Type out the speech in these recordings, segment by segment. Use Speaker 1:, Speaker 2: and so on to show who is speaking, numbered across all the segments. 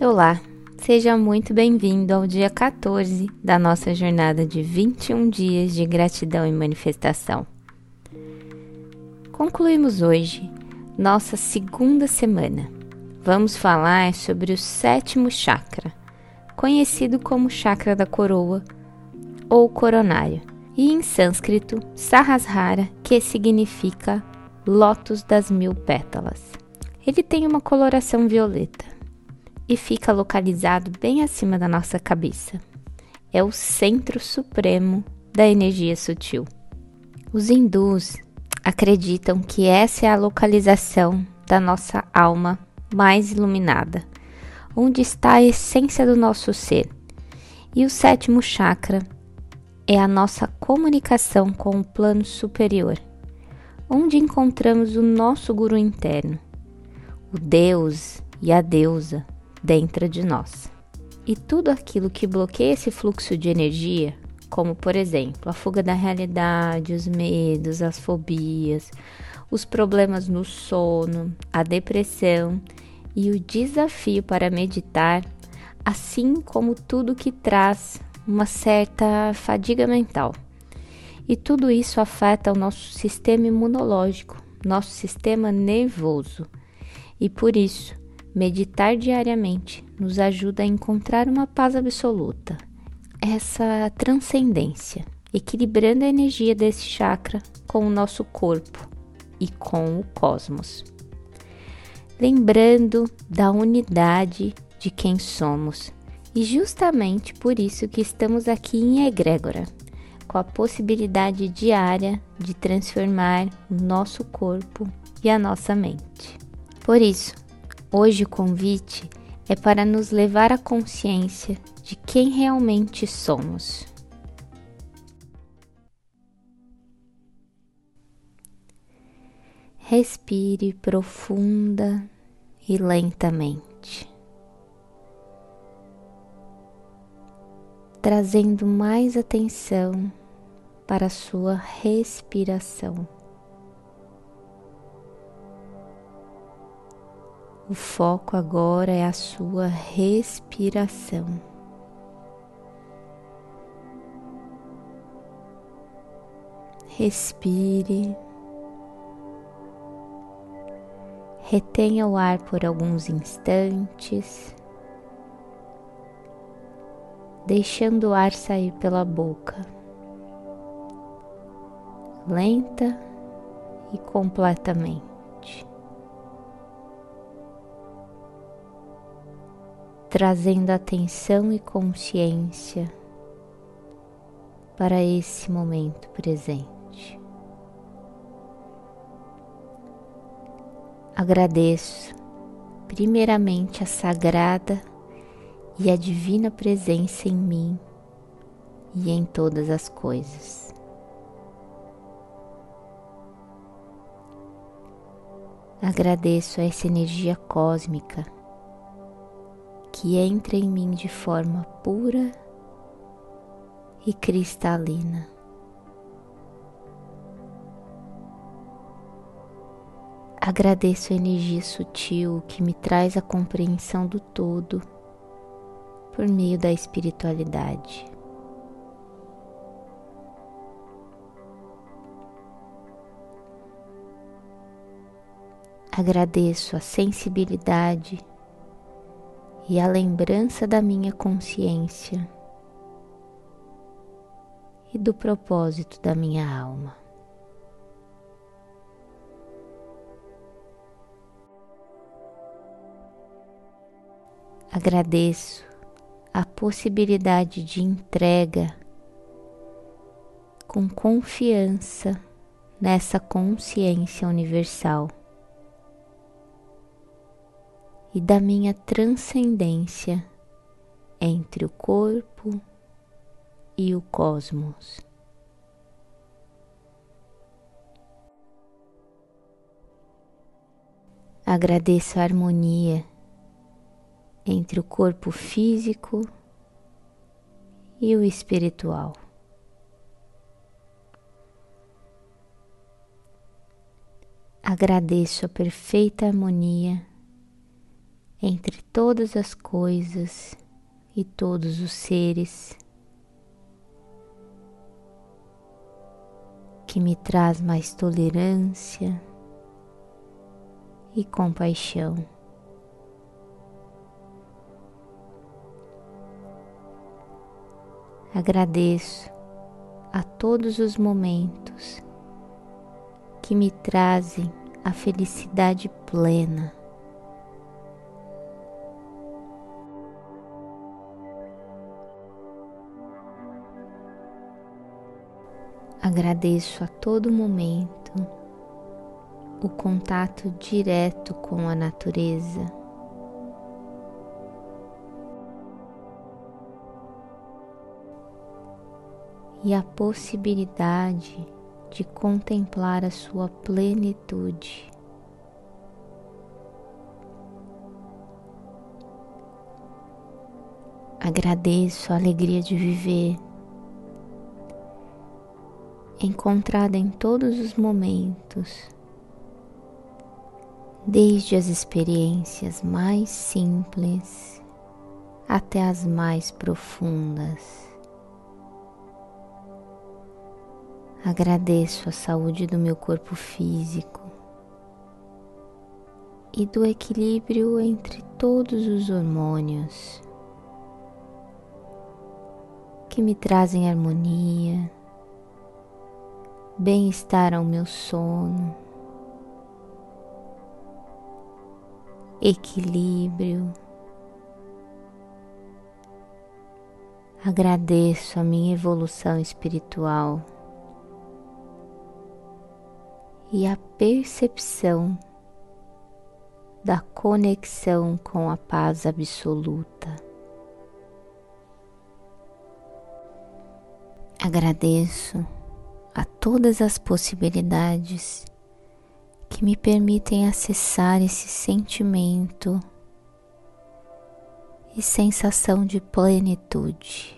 Speaker 1: Olá, seja muito bem-vindo ao dia 14 da nossa jornada de 21 dias de gratidão e manifestação. Concluímos hoje nossa segunda semana. Vamos falar sobre o sétimo chakra, conhecido como chakra da coroa ou coronário, e em sânscrito, Sahasrara, que significa lótus das mil pétalas. Ele tem uma coloração violeta e fica localizado bem acima da nossa cabeça. É o centro supremo da energia sutil. Os hindus acreditam que essa é a localização da nossa alma mais iluminada, onde está a essência do nosso ser. E o sétimo chakra é a nossa comunicação com o plano superior, onde encontramos o nosso guru interno, o Deus e a deusa dentro de nós. E tudo aquilo que bloqueia esse fluxo de energia, como por exemplo a fuga da realidade, os medos, as fobias, os problemas no sono, a depressão e o desafio para meditar, assim como tudo que traz uma certa fadiga mental. E tudo isso afeta o nosso sistema imunológico, nosso sistema nervoso. E por isso, Meditar diariamente nos ajuda a encontrar uma paz absoluta, essa transcendência, equilibrando a energia desse chakra com o nosso corpo e com o cosmos. Lembrando da unidade de quem somos, e justamente por isso que estamos aqui em Egrégora, com a possibilidade diária de transformar o nosso corpo e a nossa mente. Por isso, Hoje o convite é para nos levar à consciência de quem realmente somos. Respire profunda e lentamente, trazendo mais atenção para a sua respiração. O foco agora é a sua respiração. Respire. Retenha o ar por alguns instantes, deixando o ar sair pela boca, lenta e completamente. Trazendo atenção e consciência para esse momento presente. Agradeço primeiramente a sagrada e a divina presença em mim e em todas as coisas. Agradeço a essa energia cósmica que entra em mim de forma pura e cristalina. Agradeço a energia sutil que me traz a compreensão do todo por meio da espiritualidade. Agradeço a sensibilidade e a lembrança da minha consciência e do propósito da minha alma. Agradeço a possibilidade de entrega com confiança nessa consciência universal e da minha transcendência entre o corpo e o cosmos. Agradeço a harmonia entre o corpo físico e o espiritual. Agradeço a perfeita harmonia entre todas as coisas e todos os seres, que me traz mais tolerância e compaixão. Agradeço a todos os momentos que me trazem a felicidade plena. Agradeço a todo momento o contato direto com a natureza. E a possibilidade de contemplar a sua plenitude. Agradeço a alegria de viver encontrada em todos os momentos, desde as experiências mais simples até as mais profundas. Agradeço a saúde do meu corpo físico e do equilíbrio entre todos os hormônios que me trazem harmonia, bem-estar ao meu sono, equilíbrio. Agradeço a minha evolução espiritual e a percepção da conexão com a paz absoluta. Agradeço a todas as possibilidades que me permitem acessar esse sentimento e sensação de plenitude.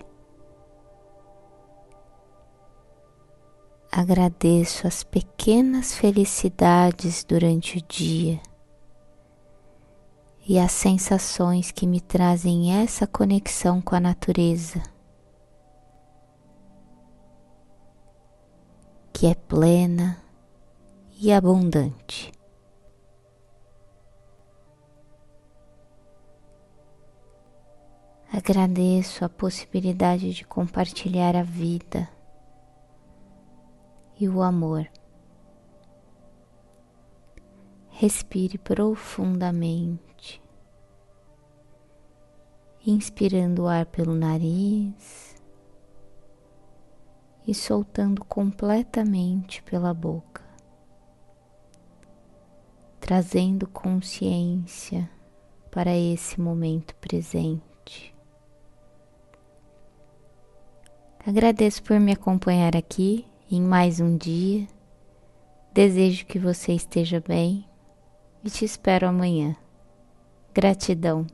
Speaker 1: Agradeço as pequenas felicidades durante o dia e as sensações que me trazem essa conexão com a natureza. Que é plena e abundante. Agradeço a possibilidade de compartilhar a vida e o amor. Respire profundamente, inspirando o ar pelo nariz e soltando completamente pela boca, trazendo consciência para esse momento presente. Agradeço por me acompanhar aqui em mais um dia. Desejo que você esteja bem e te espero amanhã. Gratidão.